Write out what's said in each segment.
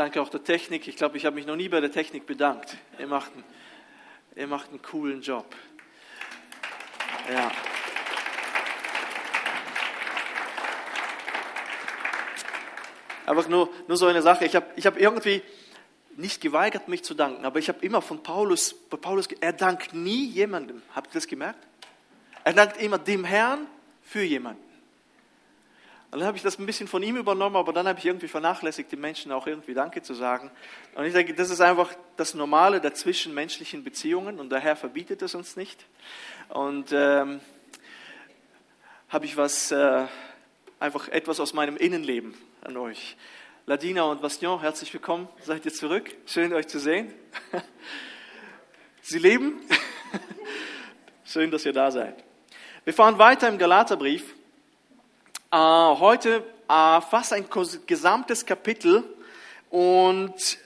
Danke auch der Technik. Ich glaube, ich habe mich noch nie bei der Technik bedankt. Ihr macht einen, ihr macht einen coolen Job. Ja. Einfach nur, nur so eine Sache. Ich habe ich hab irgendwie nicht geweigert, mich zu danken, aber ich habe immer von Paulus, bei Paulus, er dankt nie jemandem. Habt ihr das gemerkt? Er dankt immer dem Herrn für jemanden. Und dann habe ich das ein bisschen von ihm übernommen, aber dann habe ich irgendwie vernachlässigt, den Menschen auch irgendwie Danke zu sagen. Und ich denke, das ist einfach das Normale der zwischenmenschlichen Beziehungen und der Herr verbietet es uns nicht. Und ähm, habe ich was, äh, einfach etwas aus meinem Innenleben an euch. Ladina und Bastion, herzlich willkommen. Seid ihr zurück? Schön, euch zu sehen. Sie leben? Schön, dass ihr da seid. Wir fahren weiter im Galaterbrief. Äh, heute äh, fast ein gesamtes Kapitel und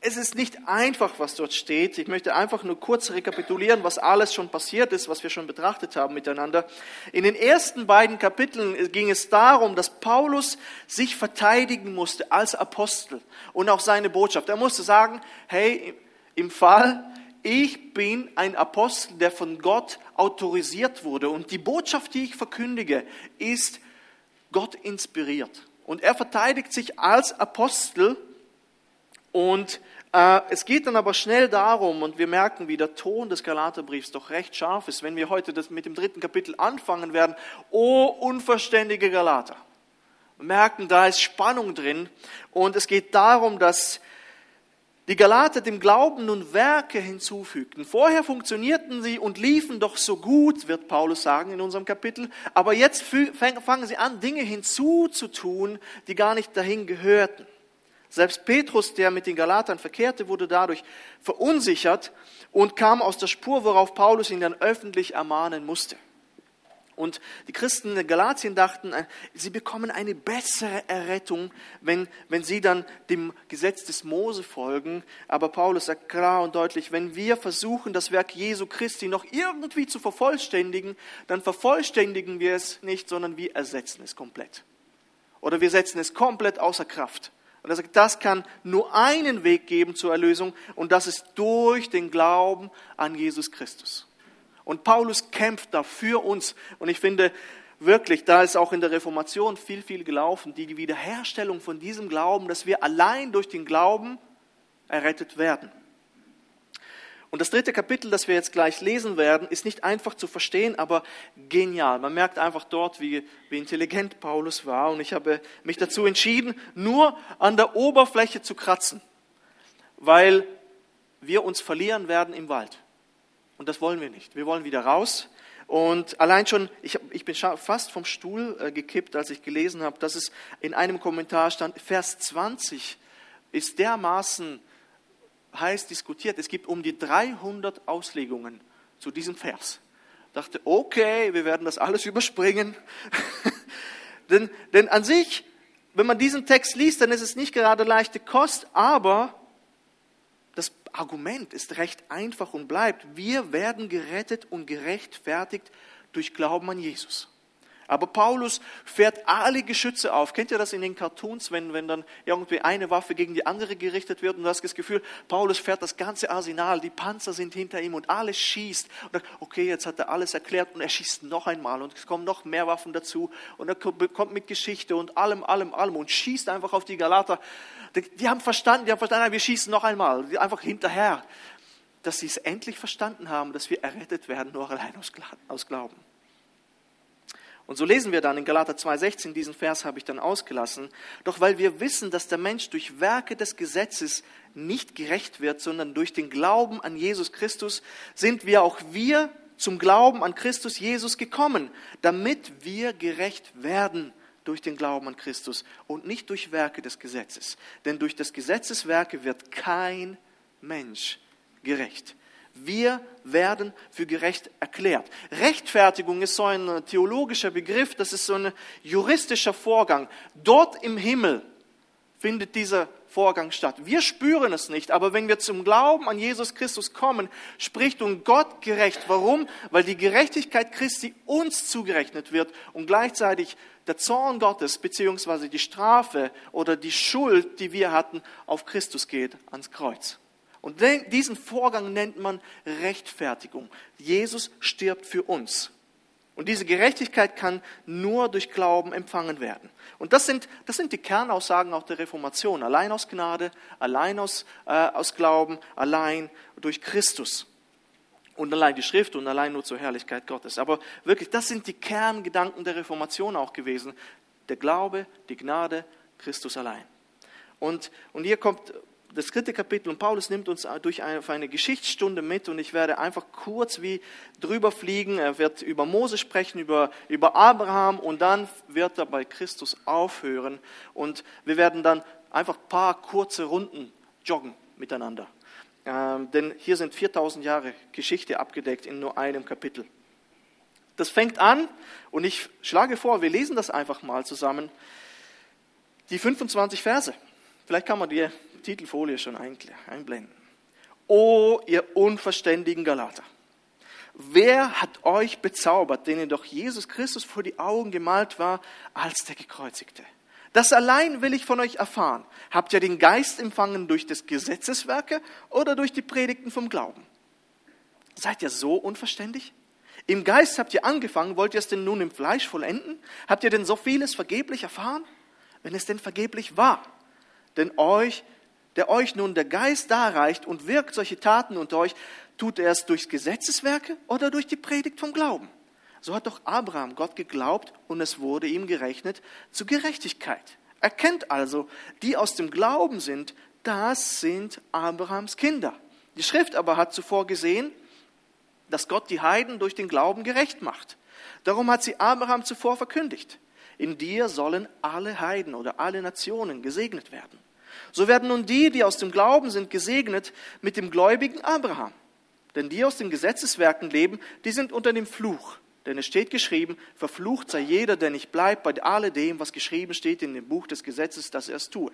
es ist nicht einfach, was dort steht. Ich möchte einfach nur kurz rekapitulieren, was alles schon passiert ist, was wir schon betrachtet haben miteinander. In den ersten beiden Kapiteln ging es darum, dass Paulus sich verteidigen musste als Apostel und auch seine Botschaft. Er musste sagen, hey, im Fall, ich bin ein Apostel, der von Gott autorisiert wurde und die Botschaft, die ich verkündige, ist Gott inspiriert. Und er verteidigt sich als Apostel und äh, es geht dann aber schnell darum, und wir merken, wie der Ton des Galaterbriefs doch recht scharf ist, wenn wir heute das mit dem dritten Kapitel anfangen werden. O unverständige Galater. Merken, da ist Spannung drin. Und es geht darum, dass die Galater dem Glauben nun Werke hinzufügten. Vorher funktionierten sie und liefen doch so gut, wird Paulus sagen in unserem Kapitel. Aber jetzt fangen sie an, Dinge hinzuzutun, die gar nicht dahin gehörten. Selbst Petrus, der mit den Galatern verkehrte, wurde dadurch verunsichert und kam aus der Spur, worauf Paulus ihn dann öffentlich ermahnen musste. Und die Christen in Galatien dachten, äh, sie bekommen eine bessere Errettung, wenn, wenn sie dann dem Gesetz des Mose folgen. Aber Paulus sagt klar und deutlich, wenn wir versuchen, das Werk Jesu Christi noch irgendwie zu vervollständigen, dann vervollständigen wir es nicht, sondern wir ersetzen es komplett. Oder wir setzen es komplett außer Kraft. Und er sagt, das kann nur einen Weg geben zur Erlösung und das ist durch den Glauben an Jesus Christus. Und Paulus kämpft da für uns. Und ich finde wirklich, da ist auch in der Reformation viel, viel gelaufen, die Wiederherstellung von diesem Glauben, dass wir allein durch den Glauben errettet werden. Und das dritte Kapitel, das wir jetzt gleich lesen werden, ist nicht einfach zu verstehen, aber genial. Man merkt einfach dort, wie, wie intelligent Paulus war. Und ich habe mich dazu entschieden, nur an der Oberfläche zu kratzen, weil wir uns verlieren werden im Wald. Und das wollen wir nicht. Wir wollen wieder raus. Und allein schon, ich, ich bin fast vom Stuhl äh, gekippt, als ich gelesen habe, dass es in einem Kommentar stand, Vers 20 ist dermaßen heiß diskutiert. Es gibt um die 300 Auslegungen zu diesem Vers. Ich dachte, okay, wir werden das alles überspringen. denn, denn an sich, wenn man diesen Text liest, dann ist es nicht gerade leichte Kost, aber das Argument ist recht einfach und bleibt. Wir werden gerettet und gerechtfertigt durch Glauben an Jesus. Aber Paulus fährt alle Geschütze auf. Kennt ihr das in den Cartoons, wenn, wenn dann irgendwie eine Waffe gegen die andere gerichtet wird und du hast das Gefühl, Paulus fährt das ganze Arsenal, die Panzer sind hinter ihm und alles schießt. Und dann, okay, jetzt hat er alles erklärt und er schießt noch einmal und es kommen noch mehr Waffen dazu und er kommt mit Geschichte und allem, allem, allem und schießt einfach auf die Galater. Die, die haben verstanden, die haben verstanden, wir schießen noch einmal, einfach hinterher. Dass sie es endlich verstanden haben, dass wir errettet werden, nur allein aus Glauben. Und so lesen wir dann in Galater 2,16, diesen Vers habe ich dann ausgelassen. Doch weil wir wissen, dass der Mensch durch Werke des Gesetzes nicht gerecht wird, sondern durch den Glauben an Jesus Christus, sind wir auch wir zum Glauben an Christus Jesus gekommen, damit wir gerecht werden durch den Glauben an Christus und nicht durch Werke des Gesetzes. Denn durch des Gesetzes Werke wird kein Mensch gerecht. Wir werden für gerecht erklärt. Rechtfertigung ist so ein theologischer Begriff, das ist so ein juristischer Vorgang. Dort im Himmel findet dieser Vorgang statt. Wir spüren es nicht, aber wenn wir zum Glauben an Jesus Christus kommen, spricht uns Gott gerecht. Warum? Weil die Gerechtigkeit Christi uns zugerechnet wird und gleichzeitig der Zorn Gottes beziehungsweise die Strafe oder die Schuld, die wir hatten, auf Christus geht ans Kreuz. Und diesen Vorgang nennt man Rechtfertigung. Jesus stirbt für uns. Und diese Gerechtigkeit kann nur durch Glauben empfangen werden. Und das sind, das sind die Kernaussagen auch der Reformation. Allein aus Gnade, allein aus, äh, aus Glauben, allein durch Christus. Und allein die Schrift und allein nur zur Herrlichkeit Gottes. Aber wirklich, das sind die Kerngedanken der Reformation auch gewesen. Der Glaube, die Gnade, Christus allein. Und, und hier kommt das dritte Kapitel und Paulus nimmt uns durch eine, auf eine Geschichtsstunde mit und ich werde einfach kurz wie drüber fliegen. Er wird über Mose sprechen, über, über Abraham und dann wird er bei Christus aufhören und wir werden dann einfach ein paar kurze Runden joggen miteinander. Ähm, denn hier sind 4000 Jahre Geschichte abgedeckt in nur einem Kapitel. Das fängt an und ich schlage vor, wir lesen das einfach mal zusammen. Die 25 Verse. Vielleicht kann man die Titelfolie schon einblenden. O ihr unverständigen Galater, wer hat euch bezaubert, denen doch Jesus Christus vor die Augen gemalt war als der Gekreuzigte? Das allein will ich von euch erfahren. Habt ihr den Geist empfangen durch des Gesetzeswerke oder durch die Predigten vom Glauben? Seid ihr so unverständig? Im Geist habt ihr angefangen, wollt ihr es denn nun im Fleisch vollenden? Habt ihr denn so vieles vergeblich erfahren? Wenn es denn vergeblich war. Denn euch der euch nun der Geist darreicht und wirkt solche Taten unter euch, tut er es durch Gesetzeswerke oder durch die Predigt vom Glauben? So hat doch Abraham Gott geglaubt und es wurde ihm gerechnet zu Gerechtigkeit. Erkennt also, die aus dem Glauben sind, das sind Abrahams Kinder. Die Schrift aber hat zuvor gesehen, dass Gott die Heiden durch den Glauben gerecht macht. Darum hat sie Abraham zuvor verkündigt. In dir sollen alle Heiden oder alle Nationen gesegnet werden. So werden nun die, die aus dem Glauben sind, gesegnet mit dem gläubigen Abraham. Denn die aus den Gesetzeswerken leben, die sind unter dem Fluch. Denn es steht geschrieben, verflucht sei jeder, der nicht bleibt bei alledem, was geschrieben steht in dem Buch des Gesetzes, dass er es tue.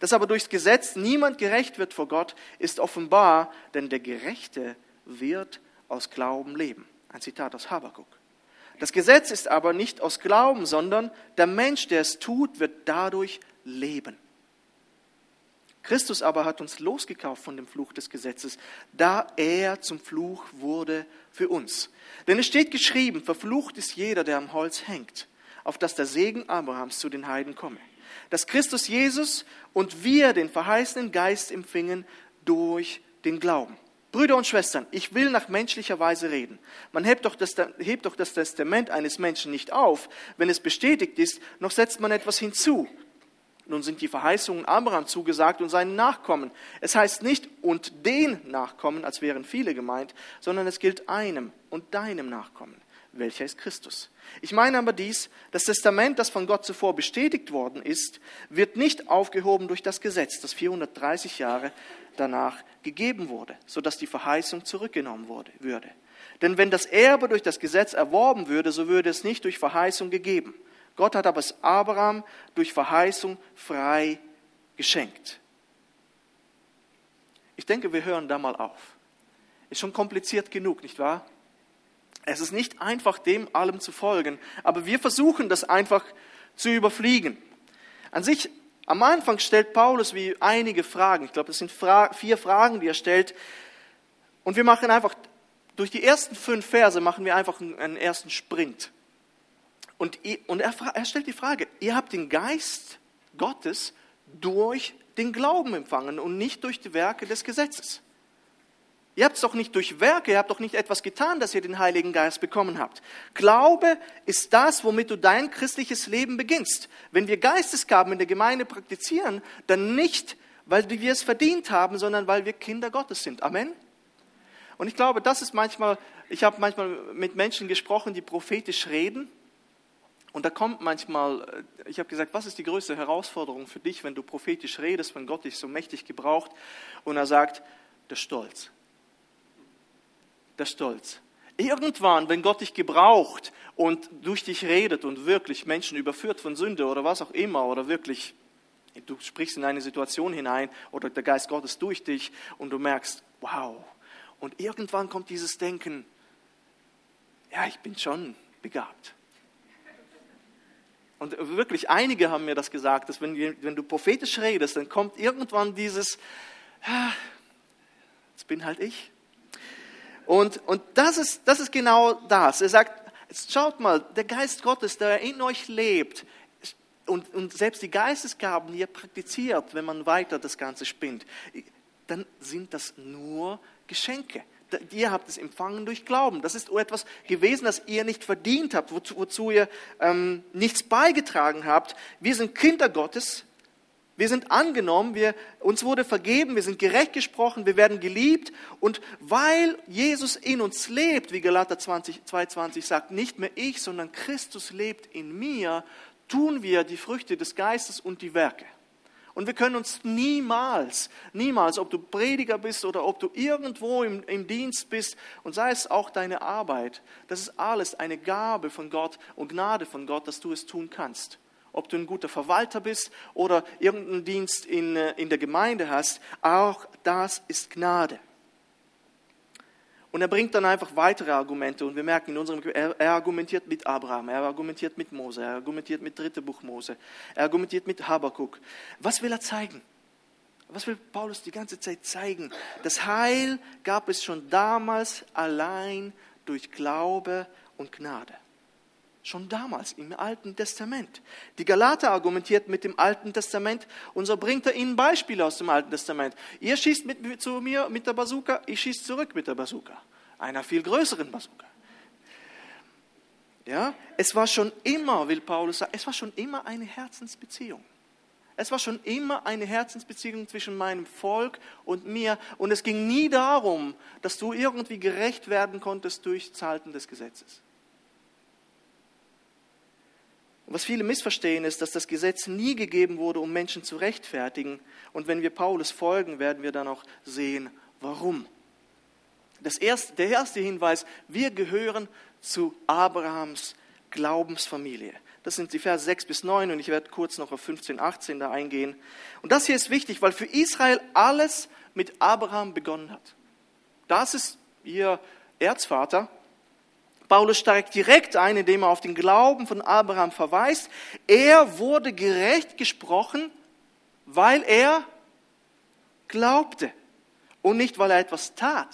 Dass aber durchs Gesetz niemand gerecht wird vor Gott, ist offenbar, denn der Gerechte wird aus Glauben leben. Ein Zitat aus Habakuk. Das Gesetz ist aber nicht aus Glauben, sondern der Mensch, der es tut, wird dadurch leben. Christus aber hat uns losgekauft von dem Fluch des Gesetzes, da er zum Fluch wurde für uns. Denn es steht geschrieben, verflucht ist jeder, der am Holz hängt, auf dass der Segen Abrahams zu den Heiden komme. Dass Christus Jesus und wir den verheißenen Geist empfingen durch den Glauben. Brüder und Schwestern, ich will nach menschlicher Weise reden. Man hebt doch, das, hebt doch das Testament eines Menschen nicht auf, wenn es bestätigt ist, noch setzt man etwas hinzu. Nun sind die Verheißungen Abraham zugesagt und seinen Nachkommen. Es heißt nicht und den Nachkommen, als wären viele gemeint, sondern es gilt einem und deinem Nachkommen, welcher ist Christus. Ich meine aber dies, das Testament, das von Gott zuvor bestätigt worden ist, wird nicht aufgehoben durch das Gesetz, das 430 Jahre danach gegeben wurde, sodass die Verheißung zurückgenommen wurde, würde. Denn wenn das Erbe durch das Gesetz erworben würde, so würde es nicht durch Verheißung gegeben. Gott hat aber es Abraham durch Verheißung frei geschenkt. Ich denke, wir hören da mal auf. Ist schon kompliziert genug, nicht wahr? Es ist nicht einfach, dem allem zu folgen, aber wir versuchen das einfach zu überfliegen. An sich, am Anfang stellt Paulus wie einige Fragen. Ich glaube, es sind vier Fragen, die er stellt. Und wir machen einfach, durch die ersten fünf Verse machen wir einfach einen ersten Sprint. Und, und er, er stellt die Frage, ihr habt den Geist Gottes durch den Glauben empfangen und nicht durch die Werke des Gesetzes. Ihr habt es doch nicht durch Werke, ihr habt doch nicht etwas getan, dass ihr den Heiligen Geist bekommen habt. Glaube ist das, womit du dein christliches Leben beginnst. Wenn wir Geistesgaben in der Gemeinde praktizieren, dann nicht, weil wir es verdient haben, sondern weil wir Kinder Gottes sind. Amen. Und ich glaube, das ist manchmal, ich habe manchmal mit Menschen gesprochen, die prophetisch reden und da kommt manchmal, äh, ich habe gesagt, was ist die größte Herausforderung für dich, wenn du prophetisch redest, wenn Gott dich so mächtig gebraucht? Und er sagt, der Stolz. Der Stolz. Irgendwann, wenn Gott dich gebraucht und durch dich redet und wirklich Menschen überführt von Sünde oder was auch immer oder wirklich Du sprichst in eine Situation hinein oder der Geist Gottes durch dich und du merkst, wow. Und irgendwann kommt dieses Denken, ja, ich bin schon begabt. Und wirklich, einige haben mir das gesagt, dass wenn, wenn du prophetisch redest, dann kommt irgendwann dieses, ja, jetzt bin halt ich. Und, und das, ist, das ist genau das. Er sagt, schaut mal, der Geist Gottes, der in euch lebt, und, und selbst die Geistesgaben, die ihr praktiziert, wenn man weiter das Ganze spinnt, dann sind das nur Geschenke. Ihr habt es empfangen durch Glauben. Das ist etwas gewesen, das ihr nicht verdient habt, wozu, wozu ihr ähm, nichts beigetragen habt. Wir sind Kinder Gottes. Wir sind angenommen, wir, uns wurde vergeben, wir sind gerecht gesprochen, wir werden geliebt. Und weil Jesus in uns lebt, wie Galater 20, 2,20 sagt, nicht mehr ich, sondern Christus lebt in mir, tun wir die Früchte des Geistes und die Werke. Und wir können uns niemals, niemals, ob du Prediger bist oder ob du irgendwo im, im, Dienst bist und sei es auch deine Arbeit, das ist alles eine Gabe von Gott und Gnade von Gott, dass du es tun kannst. Ob du ein guter Verwalter bist oder irgendeinen Dienst in, äh, in der Gemeinde hast, auch das ist Gnade. Und er bringt dann einfach weitere Argumente und wir merken in unserem, er, er, argumentiert mit Abraham, er argumentiert mit Mose, er argumentiert mit dritte Buch Mose, er argumentiert mit Habakuk. Was will er zeigen? Was will Paulus die ganze Zeit zeigen? Das Heil gab es schon damals allein durch Glaube und Gnade. Schon damals im Alten Testament. Die Galater argumentiert mit dem Alten Testament und so bringt er ihnen Beispiele aus dem Alten Testament. Ihr schießt mit, zu mir mit der Bazooka, ich schieße zurück mit der Bazooka. Einer viel größeren Bazooka. Ja, es war schon immer, will Paulus sagen, es war schon immer eine Herzensbeziehung. Es war schon immer eine Herzensbeziehung zwischen meinem Volk und mir. Und es ging nie darum, dass du irgendwie gerecht werden konntest durch Zahlen des Gesetzes. Und was viele missverstehen, ist, dass das Gesetz nie gegeben wurde, um Menschen zu rechtfertigen. Und wenn wir Paulus folgen, werden wir dann auch sehen, warum. Das erste, der erste Hinweis, wir gehören zu Abrahams Glaubensfamilie. Das sind die Verse 6 bis 9 und ich werde kurz noch auf 15, 18 da eingehen. Und das hier ist wichtig, weil für Israel alles mit Abraham begonnen hat. Das ist ihr Erzvater Paulus steigt direkt ein, indem er auf den Glauben von Abraham verweist. Er wurde gerecht gesprochen, weil er glaubte und nicht, weil er etwas tat.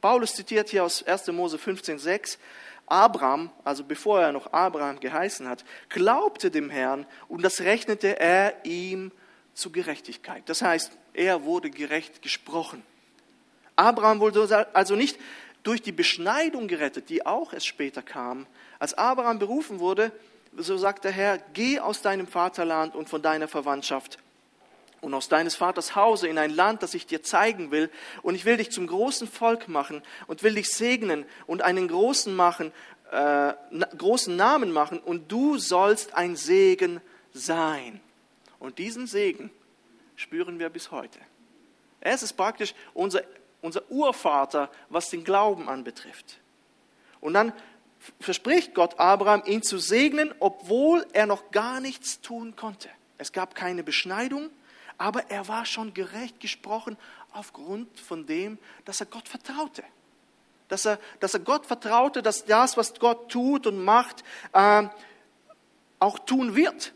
Paulus zitiert hier aus 1. Mose 15,6. Abraham, also bevor er noch Abraham geheißen hat, glaubte dem Herrn und das rechnete er ihm zu Gerechtigkeit. Das heißt, er wurde gerecht gesprochen. Abraham wurde also nicht durch die Beschneidung gerettet, die auch erst später kam. Als Abraham berufen wurde, so sagt der Herr, geh aus deinem Vaterland und von deiner Verwandtschaft und aus deines Vaters Hause in ein Land, das ich dir zeigen will, und ich will dich zum großen Volk machen und will dich segnen und einen großen machen, äh, großen Namen machen, und du sollst ein Segen sein. Und diesen Segen spüren wir bis heute. Es ist praktisch unser unser Urvater, was den Glauben anbetrifft. Und dann verspricht Gott Abraham, ihn zu segnen, obwohl er noch gar nichts tun konnte. Es gab keine Beschneidung, aber er war schon gerecht gesprochen aufgrund von dem, dass er Gott vertraute. Dass er, dass er Gott vertraute, dass das, was Gott tut und macht, äh, auch tun wird.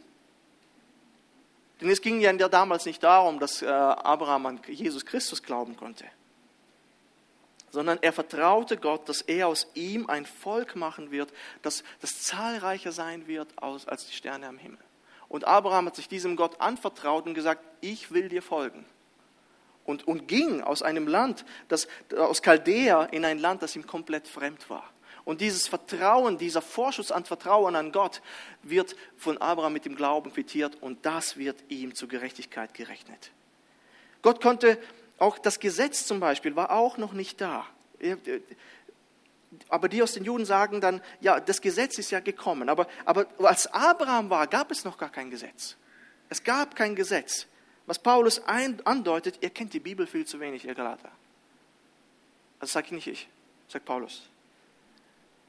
Denn es ging ja damals nicht darum, dass äh, Abraham an Jesus Christus glauben konnte sondern er vertraute Gott, dass er aus ihm ein Volk machen wird, das, das zahlreicher sein wird als die Sterne am Himmel. Und Abraham hat sich diesem Gott anvertraut und gesagt, ich will dir folgen. Und, und ging aus einem Land, das, aus Chaldea in ein Land, das ihm komplett fremd war. Und dieses Vertrauen, dieser Vorschuss an Vertrauen an Gott wird von Abraham mit dem Glauben quittiert und das wird ihm zur Gerechtigkeit gerechnet. Gott konnte auch das Gesetz zum Beispiel war auch noch nicht da. Aber die aus den Juden sagen dann, ja, das Gesetz ist ja gekommen. Aber, aber als Abraham war, gab es noch gar kein Gesetz. Es gab kein Gesetz. Was Paulus ein, andeutet, ihr kennt die Bibel viel zu wenig, ihr Galater. Das sage ich nicht ich, sagt Paulus.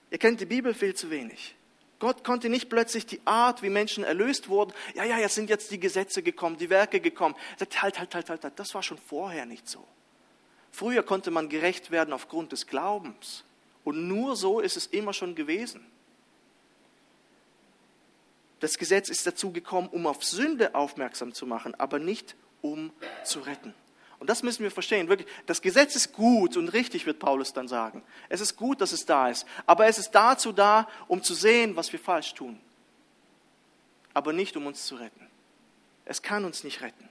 Ihr kennt die Bibel viel zu wenig. Gott konnte nicht plötzlich die Art, wie Menschen erlöst wurden, ja, ja, jetzt sind jetzt die Gesetze gekommen, die Werke gekommen. Er sagt, halt, halt, halt, halt, halt, das war schon vorher nicht so. Früher konnte man gerecht werden aufgrund des Glaubens. Und nur so ist es immer schon gewesen. Das Gesetz ist dazu gekommen, um auf Sünde aufmerksam zu machen, aber nicht um zu retten. Und das müssen wir verstehen. Wirklich, das Gesetz ist gut und richtig, wird Paulus dann sagen. Es ist gut, dass es da ist. Aber es ist dazu da, um zu sehen, was wir falsch tun. Aber nicht, um uns zu retten. Es kann uns nicht retten.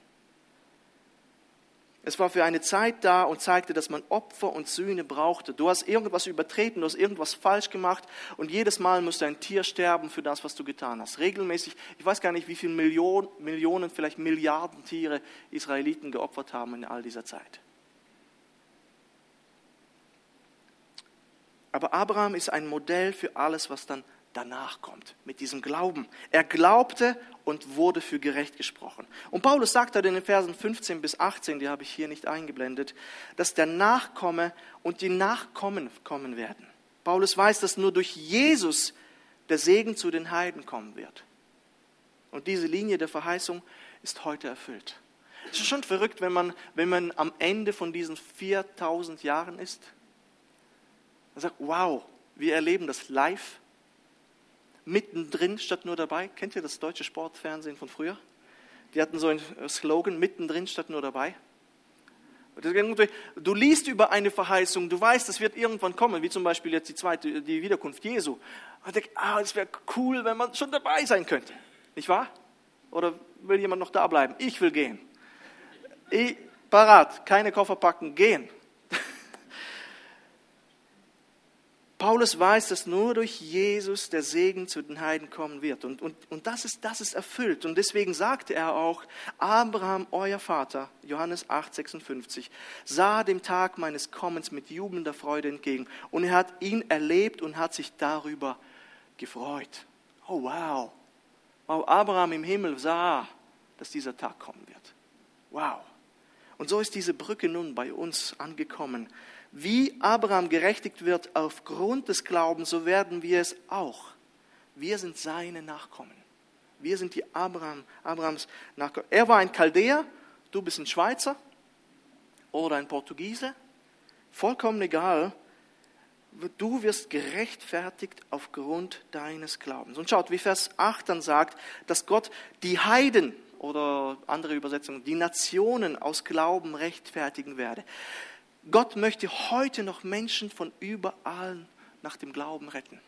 Es war für eine Zeit da und zeigte, dass man Opfer und Sühne brauchte. Du hast irgendwas übertreten, du hast irgendwas falsch gemacht und jedes Mal musste ein Tier sterben für das, was du getan hast. Regelmäßig, ich weiß gar nicht, wie viele Millionen, Millionen, vielleicht Milliarden Tiere Israeliten geopfert haben in all dieser Zeit. Aber Abraham ist ein Modell für alles, was dann danach kommt, mit diesem Glauben. Er glaubte und wurde für gerecht gesprochen. Und Paulus sagt dann in den Versen 15 bis 18, die habe ich hier nicht eingeblendet, dass der Nachkomme und die Nachkommen kommen werden. Paulus weiß, dass nur durch Jesus der Segen zu den Heiden kommen wird. Und diese Linie der Verheißung ist heute erfüllt. Es ist schon verrückt, wenn man, wenn man am Ende von diesen 4000 Jahren ist. Man sagt, wow, wir erleben das live mittendrin statt nur dabei. Kennt ihr das deutsche Sportfernsehen von früher? Die hatten so einen Slogan, mittendrin statt nur dabei. Du liest über eine Verheißung, du weißt, es wird irgendwann kommen, wie zum Beispiel jetzt die zweite, die Wiederkunft Jesu. Und denkst, ah, es wäre cool, wenn man schon dabei sein könnte. Nicht wahr? Oder will jemand noch da bleiben? Ich will gehen. Ich, parat, keine Koffer packen, gehen. Paulus weiß, dass nur durch Jesus der Segen zu den Heiden kommen wird. Und, und, und das, ist, das ist erfüllt. Und deswegen sagte er auch, Abraham, euer Vater, Johannes 8, 56, sah dem Tag meines Kommens mit jubelnder Freude entgegen. Und er hat ihn erlebt und hat sich darüber gefreut. Oh wow. Wow, Abraham im Himmel sah, dass dieser Tag kommen wird. Wow. Und so ist diese Brücke nun bei uns angekommen wie Abraham gerechtigt wird aufgrund des Glaubens, so werden wir es auch. Wir sind seine Nachkommen. Wir sind die Abraham, Abrahams Nachkommen. Er war ein Chaldäer, du bist ein Schweizer oder ein Portugiese. Vollkommen egal. Du wirst gerechtfertigt aufgrund deines Glaubens. Und schaut, wie Vers 8 dann sagt, dass Gott die Heiden oder andere Übersetzungen, die Nationen aus Glauben rechtfertigen werde. Gott möchte heute noch Menschen von überall nach dem Glauben retten.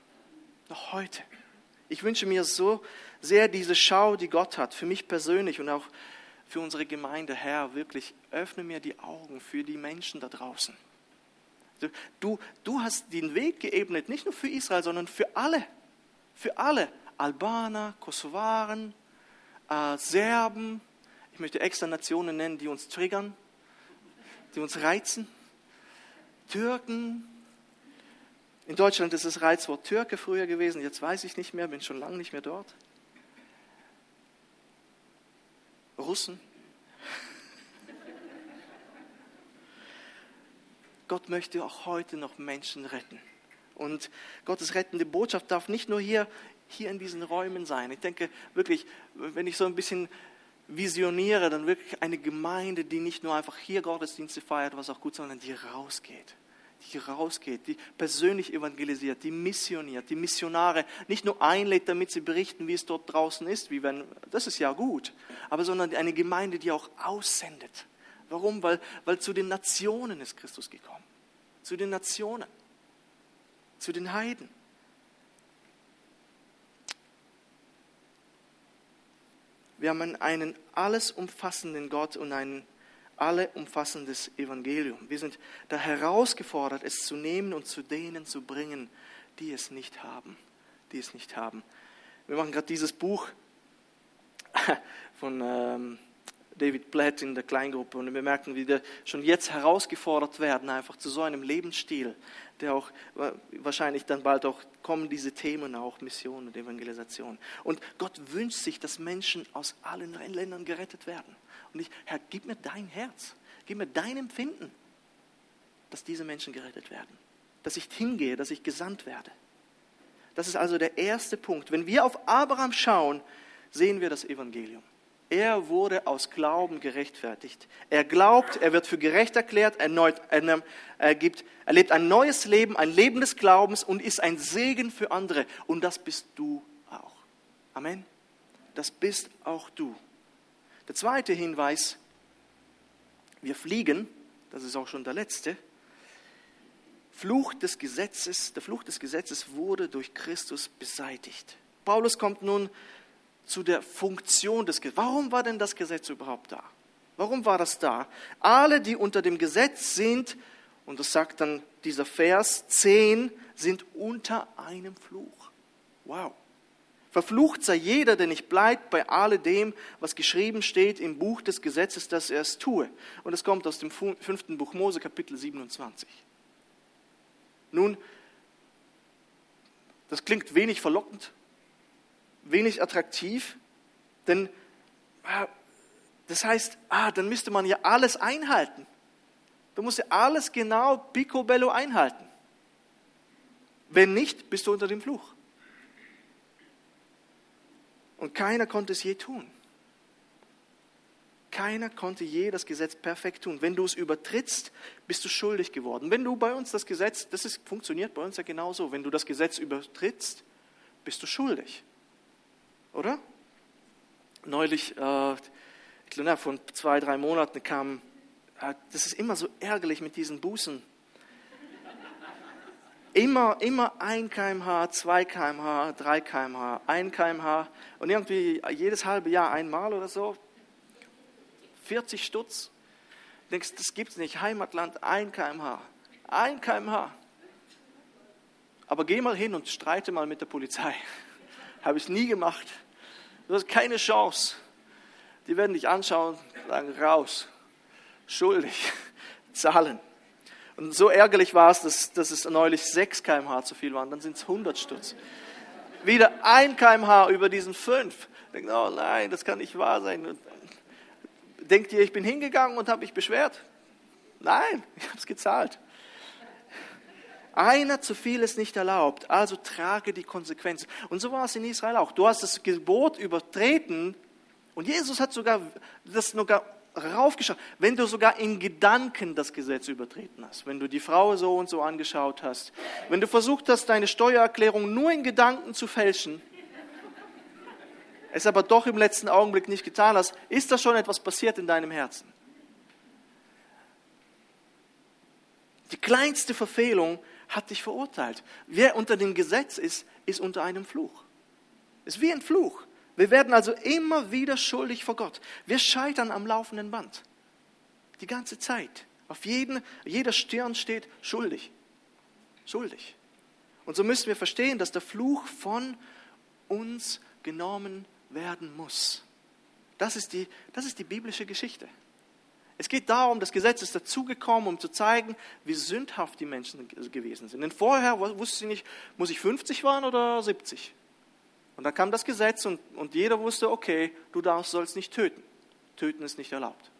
Noch heute. Ich wünsche mir so sehr diese Schau, die Gott hat, für mich persönlich und auch für unsere Gemeinde, Herr, wirklich öffne mir die Augen für die Menschen da draußen. Du, du hast den Weg geebnet, nicht nur für Israel, sondern für alle. Für alle. Albaner, Kosovaren, äh, Serben. Ich möchte extra Nationen nennen, die uns triggern, die uns reizen. Türken. In Deutschland ist das Reizwort Türke früher gewesen, jetzt weiß ich nicht mehr, bin schon lange nicht mehr dort. Russen. Gott möchte auch heute noch Menschen retten. Und Gottes rettende Botschaft darf nicht nur hier, hier in diesen Räumen sein. Ich denke wirklich, wenn ich so ein bisschen visioniere, dann wirklich eine Gemeinde, die nicht nur einfach hier Gottesdienste feiert, was auch gut, sondern die rausgeht die rausgeht, die persönlich evangelisiert, die missioniert, die Missionare nicht nur einlädt, damit sie berichten, wie es dort draußen ist, wie wenn, das ist ja gut, aber sondern eine Gemeinde, die auch aussendet. Warum? Weil, weil zu den Nationen ist Christus gekommen. Zu den Nationen. Zu den Heiden. Wir haben einen alles umfassenden Gott und einen alle umfassendes Evangelium. Wir sind da herausgefordert, es zu nehmen und zu denen zu bringen, die es nicht haben, die es nicht haben. Wir machen gerade dieses Buch von ähm, David Blatt in der Kleingruppe und wir merken, wie wir schon jetzt herausgefordert werden, einfach zu so einem Lebensstil, der auch wahrscheinlich dann bald auch kommen diese Themen auch, Mission und Evangelisation. Und Gott wünscht sich, dass Menschen aus allen Ländern gerettet werden. Und ich, Herr, gib mir dein Herz, gib mir dein Empfinden, dass diese Menschen gerettet werden. Dass ich hingehe, dass ich gesandt werde. Das ist also der erste Punkt. Wenn wir auf Abraham schauen, sehen wir das Evangelium. Er wurde aus Glauben gerechtfertigt. Er glaubt, er wird für gerecht erklärt, erneut, er, gibt, er lebt ein neues Leben, ein Leben des Glaubens und ist ein Segen für andere. Und das bist du auch. Amen. Das bist auch du. Der zweite Hinweis, wir fliegen, das ist auch schon der letzte, Fluch des Gesetzes, der Fluch des Gesetzes wurde durch Christus beseitigt. Paulus kommt nun zu der Funktion des Gesetzes. Warum war denn das Gesetz überhaupt da? Warum war das da? Alle, die unter dem Gesetz sind, und das sagt dann dieser Vers 10, sind unter einem Fluch. Wow. Verflucht sei jeder, der nicht bleibt bei alledem, was geschrieben steht im Buch des Gesetzes, dass er es tue. Und es kommt aus dem fünften Buch Mose, Kapitel 27. Nun, das klingt wenig verlockend, wenig attraktiv, denn ah, das heißt, ah, dann müsste man ja alles einhalten. Du musst ja alles genau picobello einhalten. Wenn nicht, bist du unter dem Fluch. Und keiner konnte es je tun. Keiner konnte je das Gesetz perfekt tun. Wenn du es übertrittst, bist du schuldig geworden. Wenn du bei uns das Gesetz, das ist, funktioniert bei uns ja genauso, wenn du das Gesetz übertrittst, bist du schuldig. Oder? Neulich, äh, glaube, vor zwei, drei Monaten kam, äh, das ist immer so ärgerlich mit diesen Bußen. Immer, immer 1 kmh, 2 kmh, 3 kmh, 1 kmh und irgendwie jedes halbe Jahr einmal oder so. 40 Stutz. Du denkst, das gibt es nicht. Heimatland 1 kmh. 1 kmh. Aber geh mal hin und streite mal mit der Polizei. Habe ich nie gemacht. Du hast keine Chance. Die werden dich anschauen, sagen, raus, schuldig, zahlen. Und so ärgerlich war es, dass, dass es neulich 6 kmh zu viel waren, dann sind es 100 Stutz. Wieder 1 kmh über diesen 5. Denkt, oh nein, das kann nicht wahr sein. Denkt ihr, ich bin hingegangen und habe mich beschwert? Nein, ich habe es gezahlt. Einer zu viel ist nicht erlaubt, also trage die Konsequenzen. Und so war es in Israel auch. Du hast das Gebot übertreten und Jesus hat sogar das sogar raufgeschaut. Wenn du sogar in Gedanken das Gesetz übertreten hast, wenn du die Frau so und so angeschaut hast, wenn du versucht hast, deine Steuererklärung nur in Gedanken zu fälschen, es aber doch im letzten Augenblick nicht getan hast, ist da schon etwas passiert in deinem Herzen. Die kleinste Verfehlung hat dich verurteilt. Wer unter dem Gesetz ist, ist unter einem Fluch. Ist wie ein Fluch. Wir werden also immer wieder schuldig vor Gott. Wir scheitern am laufenden Band. Die ganze Zeit. Auf jeden, jeder Stirn steht schuldig. Schuldig. Und so müssen wir verstehen, dass der Fluch von uns genommen werden muss. Das ist die, das ist die biblische Geschichte. Es geht darum, das Gesetz ist dazugekommen, um zu zeigen, wie sündhaft die Menschen gewesen sind. Denn vorher wusste sie nicht, muss ich 50 waren oder 70? Und dann kam das Gesetz und, und jeder wusste, okay, du darfst, sollst nicht töten. Töten ist nicht erlaubt.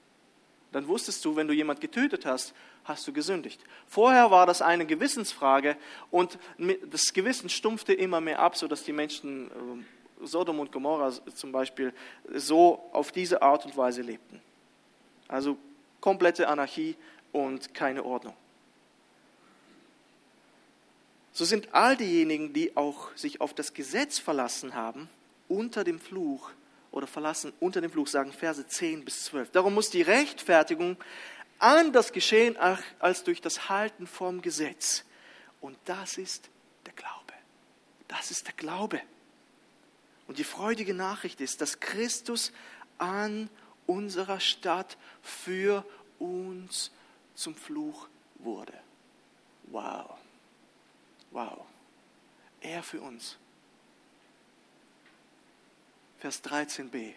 Dann wusstest du, wenn du jemand getötet hast, hast du gesündigt. Vorher war das eine Gewissensfrage und das Gewissen stumpfte immer mehr ab, sodass die Menschen, äh, Sodom und Gomorra zum Beispiel, so auf diese Art und Weise lebten. Also komplette Anarchie und keine Ordnung. So sind all diejenigen, die auch sich auf das Gesetz verlassen haben, unter dem Fluch oder verlassen unter dem Fluch, sagen Verse 10 bis 12. Darum muss die Rechtfertigung anders geschehen als durch das Halten vom Gesetz. Und das ist der Glaube. Das ist der Glaube. Und die freudige Nachricht ist, dass Christus an unserer Stadt für uns zum Fluch wurde. Wow. Wow. Er für uns. Vers 13b.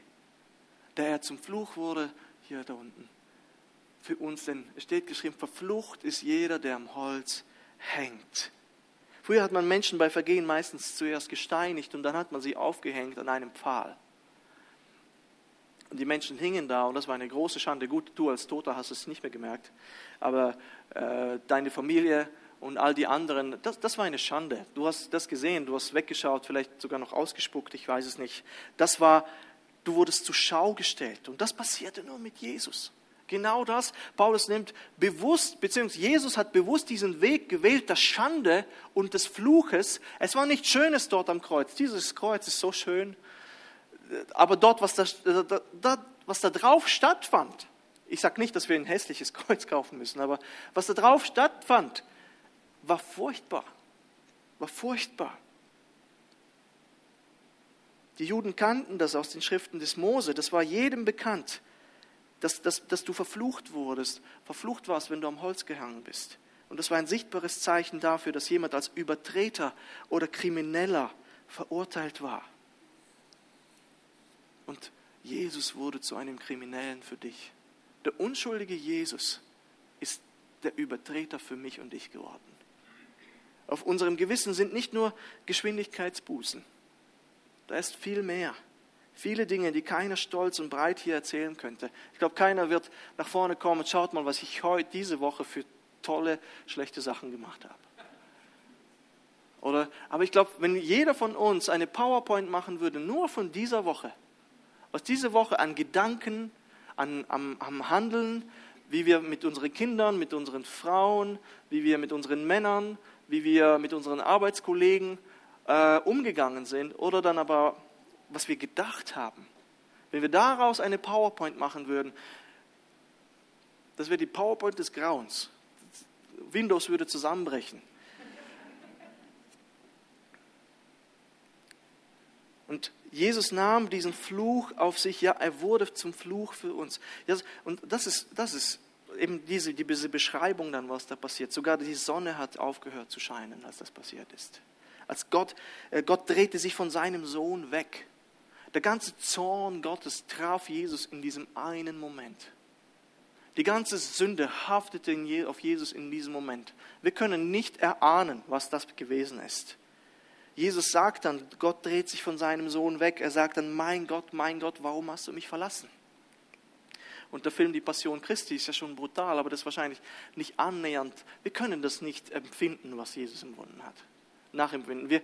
Der er zum Fluch wurde, hier da unten. Für uns, denn es steht geschrieben, verflucht ist jeder, der am Holz hängt. Früher hat man Menschen bei Vergehen meistens zuerst gesteinigt und dann hat man sie aufgehängt an einem Pfahl. Und die Menschen hingen da und das war eine große Schande. Gut, du als Toter hast es nicht mehr gemerkt, aber äh, deine Familie und all die anderen, das, das war eine Schande. Du hast das gesehen, du hast weggeschaut, vielleicht sogar noch ausgespuckt, ich weiß es nicht. Das war, du wurdest zur Schau gestellt und das passierte nur mit Jesus. Genau das. Paulus nimmt bewusst, beziehungsweise Jesus hat bewusst diesen Weg gewählt, der Schande und des Fluches. Es war nichts Schönes dort am Kreuz. Dieses Kreuz ist so schön. Aber dort, was da, da, was da drauf stattfand, ich sage nicht, dass wir ein hässliches Kreuz kaufen müssen, aber was da drauf stattfand, war furchtbar. War furchtbar. Die Juden kannten das aus den Schriften des Mose, das war jedem bekannt dass, dass, dass du verflucht wurdest, verflucht warst, wenn du am Holz gehangen bist. Und das war ein sichtbares Zeichen dafür, dass jemand als Übertreter oder Krimineller verurteilt war. Und Jesus wurde zu einem Kriminellen für dich. Der unschuldige Jesus ist der Übertreter für mich und dich geworden. Auf unserem Gewissen sind nicht nur Geschwindigkeitsbußen, da ist viel mehr. Viele Dinge, die keiner stolz und breit hier erzählen könnte. Ich glaube, keiner wird nach vorne kommen und schaut mal, was ich heute, diese Woche für tolle, schlechte Sachen gemacht habe. Oder, aber ich glaube, wenn jeder von uns eine PowerPoint machen würde, nur von dieser Woche, aus dieser Woche an Gedanken, an, am, am Handeln, wie wir mit unseren Kindern, mit unseren Frauen, wie wir mit unseren Männern, wie wir mit unseren Arbeitskollegen äh, umgegangen sind, oder dann aber was wir gedacht haben, wenn wir daraus eine PowerPoint machen würden, das wäre die PowerPoint des Grauens. Windows würde zusammenbrechen. Und Jesus nahm diesen Fluch auf sich, ja, er wurde zum Fluch für uns. Und das ist, das ist eben diese, diese Beschreibung dann, was da passiert. Sogar die Sonne hat aufgehört zu scheinen, als das passiert ist. Als Gott, äh, Gott drehte sich von seinem Sohn weg. Der ganze Zorn Gottes traf Jesus in diesem einen Moment. Die ganze Sünde haftete auf Jesus in diesem Moment. Wir können nicht erahnen, was das gewesen ist. Jesus sagt dann, Gott dreht sich von seinem Sohn weg. Er sagt dann, mein Gott, mein Gott, warum hast du mich verlassen? Und der Film Die Passion Christi ist ja schon brutal, aber das ist wahrscheinlich nicht annähernd. Wir können das nicht empfinden, was Jesus empfunden hat. Nachempfinden. Wir,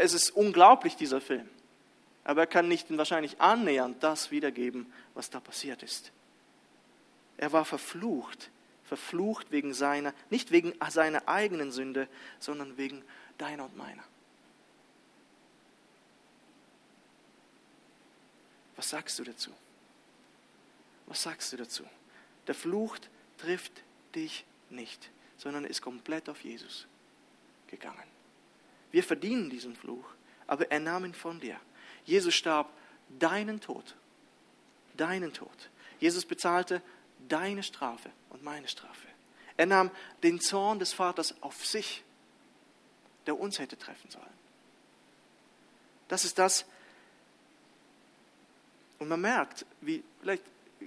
es ist unglaublich, dieser Film aber er kann nicht wahrscheinlich annähernd das wiedergeben, was da passiert ist. Er war verflucht, verflucht wegen seiner, nicht wegen seiner eigenen Sünde, sondern wegen deiner und meiner. Was sagst du dazu? Was sagst du dazu? Der Fluch trifft dich nicht, sondern ist komplett auf Jesus gegangen. Wir verdienen diesen Fluch, aber er nahm ihn von dir. Jesus starb deinen Tod. Deinen Tod. Jesus bezahlte deine Strafe und meine Strafe. Er nahm den Zorn des Vaters auf sich, der uns hätte treffen sollen. Das ist das. Und man merkt, wie vielleicht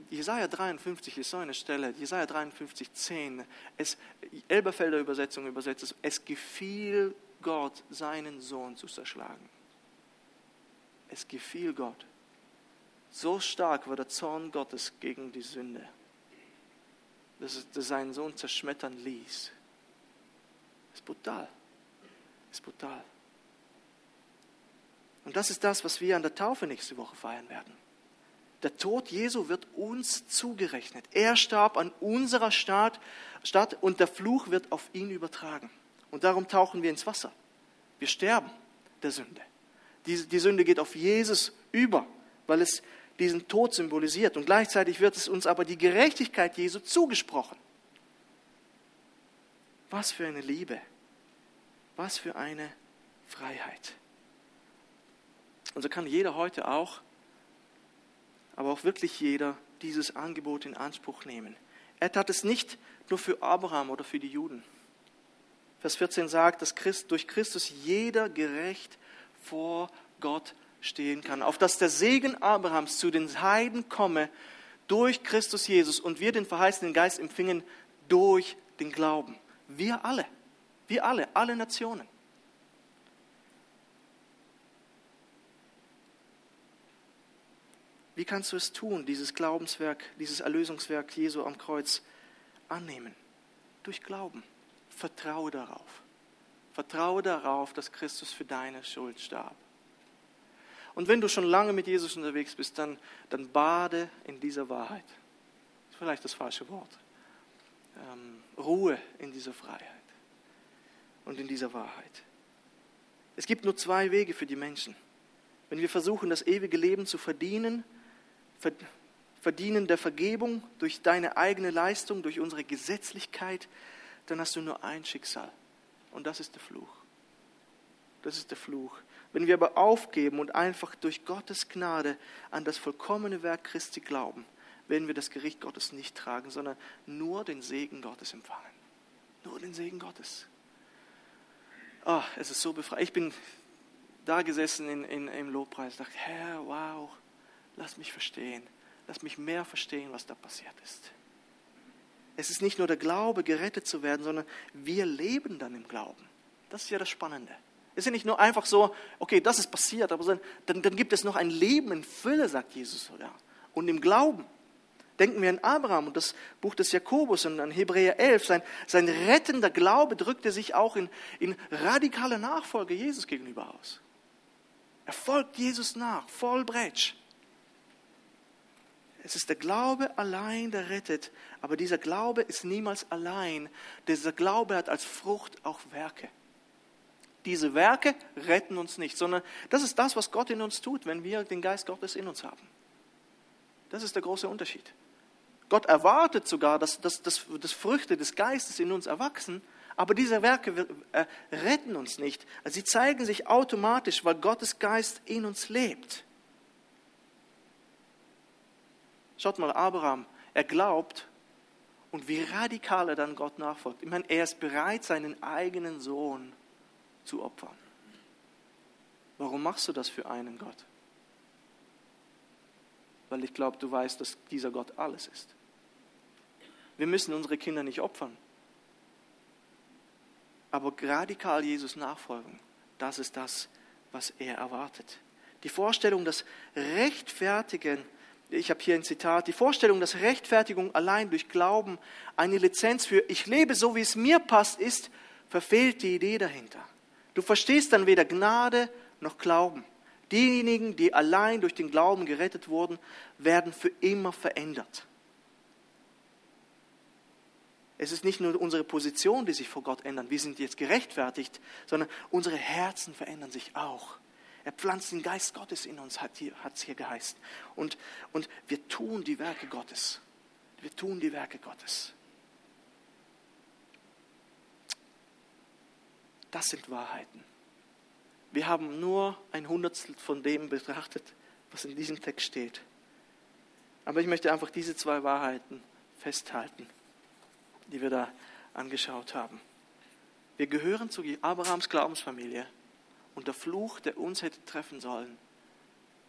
Jesaja 53 ist so eine Stelle, Jesaja 53, 10, es, Elberfelder Übersetzung übersetzt es, es gefiel Gott, seinen Sohn zu zerschlagen. Es gefiel Gott. So stark war der Zorn Gottes gegen die Sünde, dass er seinen Sohn zerschmettern ließ. Das ist brutal. Das ist brutal. Und das ist das, was wir an der Taufe nächste Woche feiern werden. Der Tod Jesu wird uns zugerechnet. Er starb an unserer Stadt, und der Fluch wird auf ihn übertragen. Und darum tauchen wir ins Wasser. Wir sterben der Sünde. Die, die Sünde geht auf Jesus über, weil es diesen Tod symbolisiert. Und gleichzeitig wird es uns aber die Gerechtigkeit Jesu zugesprochen. Was für eine Liebe. Was für eine Freiheit. Und so kann jeder heute auch, aber auch wirklich jeder, dieses Angebot in Anspruch nehmen. Er tat es nicht nur für Abraham oder für die Juden. Vers 14 sagt, dass Christ, durch Christus jeder gerecht vor Gott stehen kann. Auf dass der Segen Abrahams zu den Heiden komme durch Christus Jesus und wir den verheißenen Geist empfingen durch den Glauben. Wir alle, wir alle, alle Nationen. Wie kannst du es tun, dieses Glaubenswerk, dieses Erlösungswerk Jesu am Kreuz annehmen? Durch Glauben. vertraue darauf. Vertraue darauf, dass Christus für deine Schuld starb. Und wenn du schon lange mit Jesus unterwegs bist, dann, dann bade in dieser Wahrheit. Ist vielleicht das falsche Wort. Ähm, Ruhe in dieser Freiheit und in dieser Wahrheit. Es gibt nur zwei Wege für die Menschen. Wenn wir versuchen, das ewige Leben zu verdienen, verdienen der Vergebung durch deine eigene Leistung, durch unsere Gesetzlichkeit, dann hast du nur ein Schicksal. Und das ist der Fluch. Das ist der Fluch. Wenn wir aber aufgeben und einfach durch Gottes Gnade an das vollkommene Werk Christi glauben, werden wir das Gericht Gottes nicht tragen, sondern nur den Segen Gottes empfangen. Nur den Segen Gottes. Oh, es ist so befreit. Ich bin da gesessen in, in, im Lobpreis und dachte, Herr, wow, lass mich verstehen. Lass mich mehr verstehen, was da passiert ist. Es ist nicht nur der Glaube, gerettet zu werden, sondern wir leben dann im Glauben. Das ist ja das Spannende. Es ist ja nicht nur einfach so, okay, das ist passiert, aber dann, dann gibt es noch ein Leben in Fülle, sagt Jesus sogar. Und im Glauben. Denken wir an Abraham und das Buch des Jakobus und an Hebräer 11. Sein, sein rettender Glaube drückte sich auch in, in radikaler Nachfolge Jesus gegenüber aus. Er folgt Jesus nach, voll Bretsch. Es ist der Glaube allein, der rettet. Aber dieser Glaube ist niemals allein. Dieser Glaube hat als Frucht auch Werke. Diese Werke retten uns nicht, sondern das ist das, was Gott in uns tut, wenn wir den Geist Gottes in uns haben. Das ist der große Unterschied. Gott erwartet sogar, dass, dass, dass, dass Früchte des Geistes in uns erwachsen, aber diese Werke äh, retten uns nicht. Sie zeigen sich automatisch, weil Gottes Geist in uns lebt. Schaut mal, Abraham, er glaubt und wie radikal er dann Gott nachfolgt. Ich meine, er ist bereit, seinen eigenen Sohn zu opfern. Warum machst du das für einen Gott? Weil ich glaube, du weißt, dass dieser Gott alles ist. Wir müssen unsere Kinder nicht opfern. Aber radikal Jesus nachfolgen, das ist das, was er erwartet. Die Vorstellung, dass Rechtfertigen ich habe hier ein Zitat, die Vorstellung, dass Rechtfertigung allein durch Glauben eine Lizenz für ich lebe so, wie es mir passt, ist, verfehlt die Idee dahinter. Du verstehst dann weder Gnade noch Glauben. Diejenigen, die allein durch den Glauben gerettet wurden, werden für immer verändert. Es ist nicht nur unsere Position, die sich vor Gott ändert, wir sind jetzt gerechtfertigt, sondern unsere Herzen verändern sich auch. Er pflanzt den Geist Gottes in uns, hat es hier, hier geheißen. Und, und wir tun die Werke Gottes. Wir tun die Werke Gottes. Das sind Wahrheiten. Wir haben nur ein Hundertstel von dem betrachtet, was in diesem Text steht. Aber ich möchte einfach diese zwei Wahrheiten festhalten, die wir da angeschaut haben. Wir gehören zu Abrahams Glaubensfamilie. Und der Fluch, der uns hätte treffen sollen,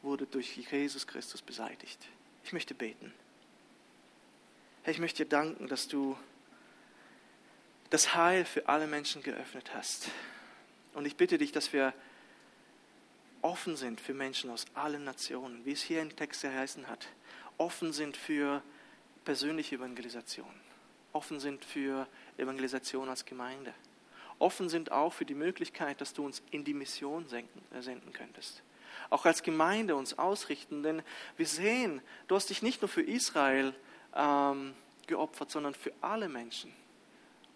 wurde durch Jesus Christus beseitigt. Ich möchte beten. Herr, ich möchte dir danken, dass du das Heil für alle Menschen geöffnet hast. Und ich bitte dich, dass wir offen sind für Menschen aus allen Nationen, wie es hier im Text geheißen hat, offen sind für persönliche Evangelisation, offen sind für Evangelisation als Gemeinde offen sind auch für die Möglichkeit, dass du uns in die Mission äh, senden könntest. Auch als Gemeinde uns ausrichten, denn wir sehen, du hast dich nicht nur für Israel ähm, geopfert, sondern für alle Menschen.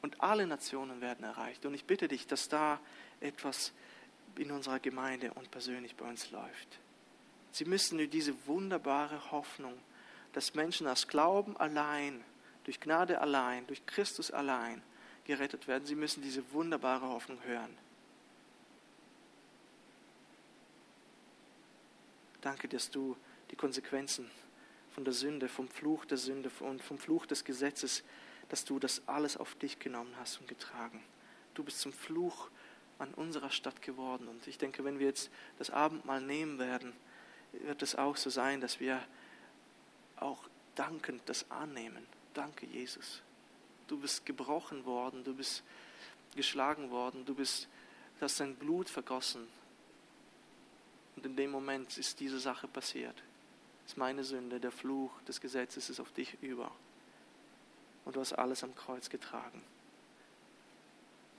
Und alle Nationen werden erreicht. Und ich bitte dich, dass da etwas in unserer Gemeinde und persönlich bei uns läuft. Sie müssen nur diese wunderbare Hoffnung, dass Menschen aus Glauben allein, durch Gnade allein, durch Christus allein gerettet werden. Sie müssen diese wunderbare Hoffnung hören. Danke, dass du die Konsequenzen von der Sünde, vom Fluch der Sünde und vom Fluch des Gesetzes, dass du das alles auf dich genommen hast und getragen. Du bist zum Fluch an unserer Stadt geworden. Und ich denke, wenn wir jetzt das Abendmahl nehmen werden, wird es auch so sein, dass wir auch dankend das annehmen. Danke, Jesus du bist gebrochen worden, du bist geschlagen worden, du bist, hast dein Blut vergossen. Und in dem Moment ist diese Sache passiert. Das ist meine Sünde, der Fluch des Gesetzes ist auf dich über. Und du hast alles am Kreuz getragen.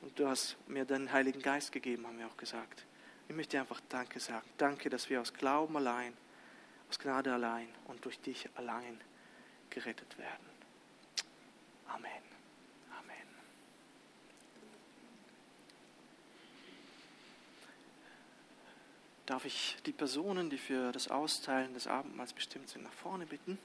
Und du hast mir deinen Heiligen Geist gegeben, haben wir auch gesagt. Ich möchte einfach Danke sagen. Danke, dass wir aus Glauben allein, aus Gnade allein und durch dich allein gerettet werden. Amen. Darf ich die Personen, die für das Austeilen des Abendmahls bestimmt sind, nach vorne bitten?